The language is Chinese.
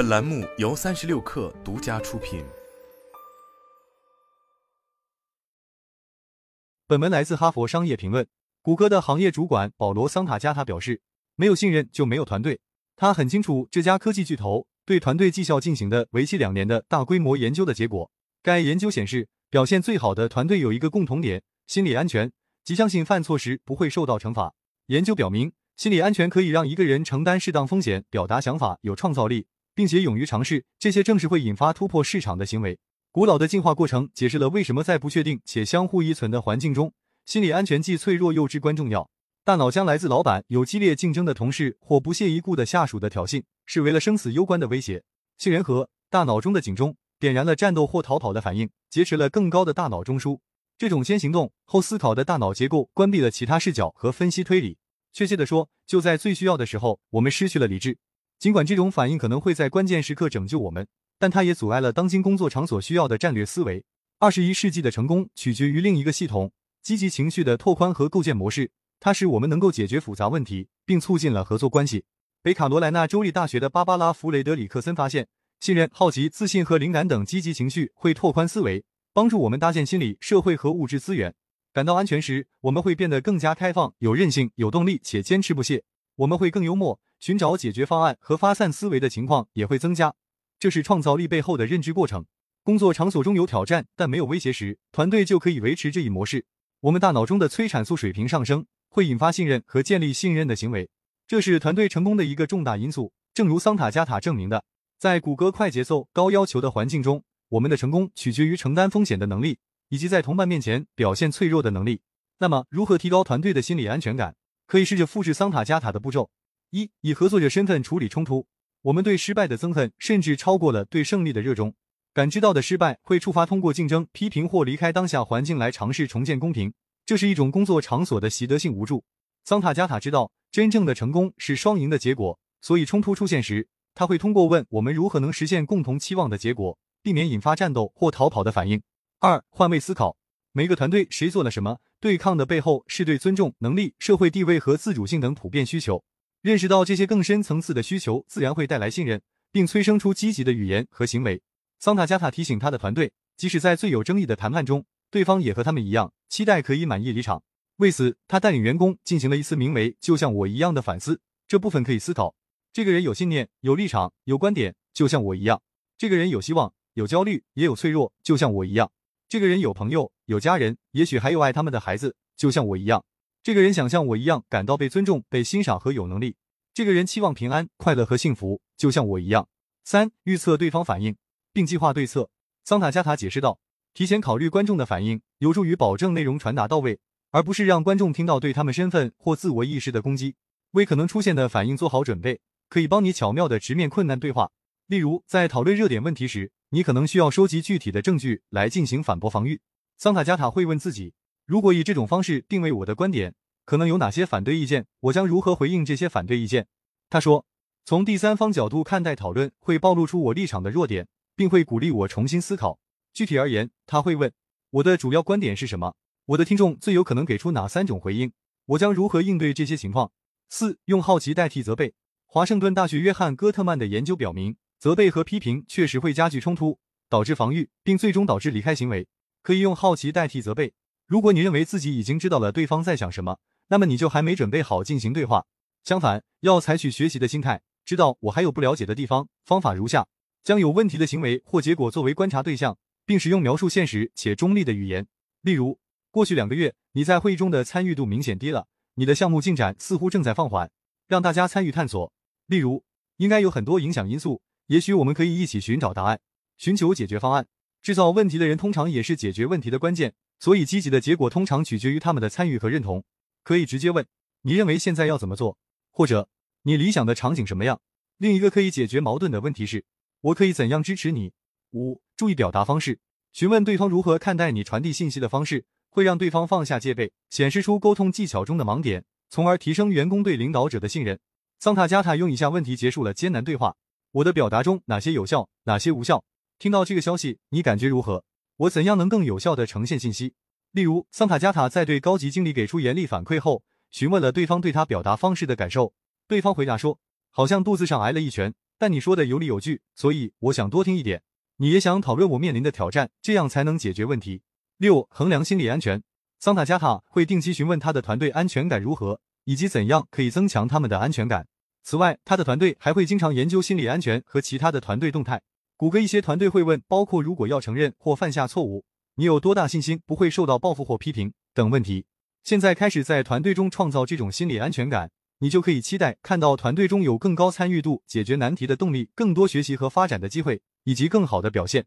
本栏目由三十六氪独家出品。本文来自哈佛商业评论。谷歌的行业主管保罗·桑塔加塔表示：“没有信任就没有团队。”他很清楚这家科技巨头对团队绩效进行的为期两年的大规模研究的结果。该研究显示，表现最好的团队有一个共同点：心理安全，即相信犯错时不会受到惩罚。研究表明。心理安全可以让一个人承担适当风险，表达想法，有创造力，并且勇于尝试。这些正是会引发突破市场的行为。古老的进化过程解释了为什么在不确定且相互依存的环境中，心理安全既脆弱又至关重要。大脑将来自老板、有激烈竞争的同事或不屑一顾的下属的挑衅视为了生死攸关的威胁。杏仁核大脑中的警钟点燃了战斗或逃跑的反应，劫持了更高的大脑中枢。这种先行动后思考的大脑结构关闭了其他视角和分析推理。确切地说，就在最需要的时候，我们失去了理智。尽管这种反应可能会在关键时刻拯救我们，但它也阻碍了当今工作场所需要的战略思维。二十一世纪的成功取决于另一个系统——积极情绪的拓宽和构建模式。它使我们能够解决复杂问题，并促进了合作关系。北卡罗来纳州立大学的芭芭拉·弗雷德里克森发现，信任、好奇、自信和灵感等积极情绪会拓宽思维，帮助我们搭建心理、社会和物质资源。感到安全时，我们会变得更加开放、有韧性、有动力且坚持不懈。我们会更幽默，寻找解决方案和发散思维的情况也会增加。这是创造力背后的认知过程。工作场所中有挑战但没有威胁时，团队就可以维持这一模式。我们大脑中的催产素水平上升，会引发信任和建立信任的行为，这是团队成功的一个重大因素。正如桑塔加塔证明的，在谷歌快节奏、高要求的环境中，我们的成功取决于承担风险的能力。以及在同伴面前表现脆弱的能力。那么，如何提高团队的心理安全感？可以试着复制桑塔加塔的步骤：一、以合作者身份处理冲突。我们对失败的憎恨甚至超过了对胜利的热衷。感知到的失败会触发通过竞争、批评或离开当下环境来尝试重建公平。这是一种工作场所的习得性无助。桑塔加塔知道，真正的成功是双赢的结果，所以冲突出现时，他会通过问我们如何能实现共同期望的结果，避免引发战斗或逃跑的反应。二、换位思考，每个团队谁做了什么，对抗的背后是对尊重、能力、社会地位和自主性等普遍需求。认识到这些更深层次的需求，自然会带来信任，并催生出积极的语言和行为。桑塔加塔提醒他的团队，即使在最有争议的谈判中，对方也和他们一样，期待可以满意离场。为此，他带领员工进行了一次名为“就像我一样的”反思。这部分可以思考：这个人有信念、有立场、有观点，就像我一样；这个人有希望、有焦虑，也有脆弱，就像我一样。这个人有朋友，有家人，也许还有爱他们的孩子，就像我一样。这个人想像我一样感到被尊重、被欣赏和有能力。这个人期望平安、快乐和幸福，就像我一样。三、预测对方反应，并计划对策。桑塔加塔解释道：“提前考虑观众的反应，有助于保证内容传达到位，而不是让观众听到对他们身份或自我意识的攻击。为可能出现的反应做好准备，可以帮你巧妙地直面困难对话。例如，在讨论热点问题时。”你可能需要收集具体的证据来进行反驳防御。桑塔加塔会问自己：如果以这种方式定位我的观点，可能有哪些反对意见？我将如何回应这些反对意见？他说：从第三方角度看待讨论，会暴露出我立场的弱点，并会鼓励我重新思考。具体而言，他会问：我的主要观点是什么？我的听众最有可能给出哪三种回应？我将如何应对这些情况？四、用好奇代替责备。华盛顿大学约翰戈特曼的研究表明。责备和批评确实会加剧冲突，导致防御，并最终导致离开行为。可以用好奇代替责备。如果你认为自己已经知道了对方在想什么，那么你就还没准备好进行对话。相反，要采取学习的心态，知道我还有不了解的地方。方法如下：将有问题的行为或结果作为观察对象，并使用描述现实且中立的语言。例如，过去两个月你在会议中的参与度明显低了，你的项目进展似乎正在放缓。让大家参与探索。例如，应该有很多影响因素。也许我们可以一起寻找答案，寻求解决方案。制造问题的人通常也是解决问题的关键，所以积极的结果通常取决于他们的参与和认同。可以直接问：你认为现在要怎么做？或者你理想的场景什么样？另一个可以解决矛盾的问题是：我可以怎样支持你？五、注意表达方式，询问对方如何看待你传递信息的方式，会让对方放下戒备，显示出沟通技巧中的盲点，从而提升员工对领导者的信任。桑塔加塔用以下问题结束了艰难对话。我的表达中哪些有效，哪些无效？听到这个消息，你感觉如何？我怎样能更有效地呈现信息？例如，桑塔加塔在对高级经理给出严厉反馈后，询问了对方对他表达方式的感受。对方回答说：“好像肚子上挨了一拳，但你说的有理有据，所以我想多听一点。你也想讨论我面临的挑战，这样才能解决问题。六、衡量心理安全。桑塔加塔会定期询问他的团队安全感如何，以及怎样可以增强他们的安全感。此外，他的团队还会经常研究心理安全和其他的团队动态。谷歌一些团队会问，包括如果要承认或犯下错误，你有多大信心不会受到报复或批评等问题。现在开始在团队中创造这种心理安全感，你就可以期待看到团队中有更高参与度、解决难题的动力、更多学习和发展的机会，以及更好的表现。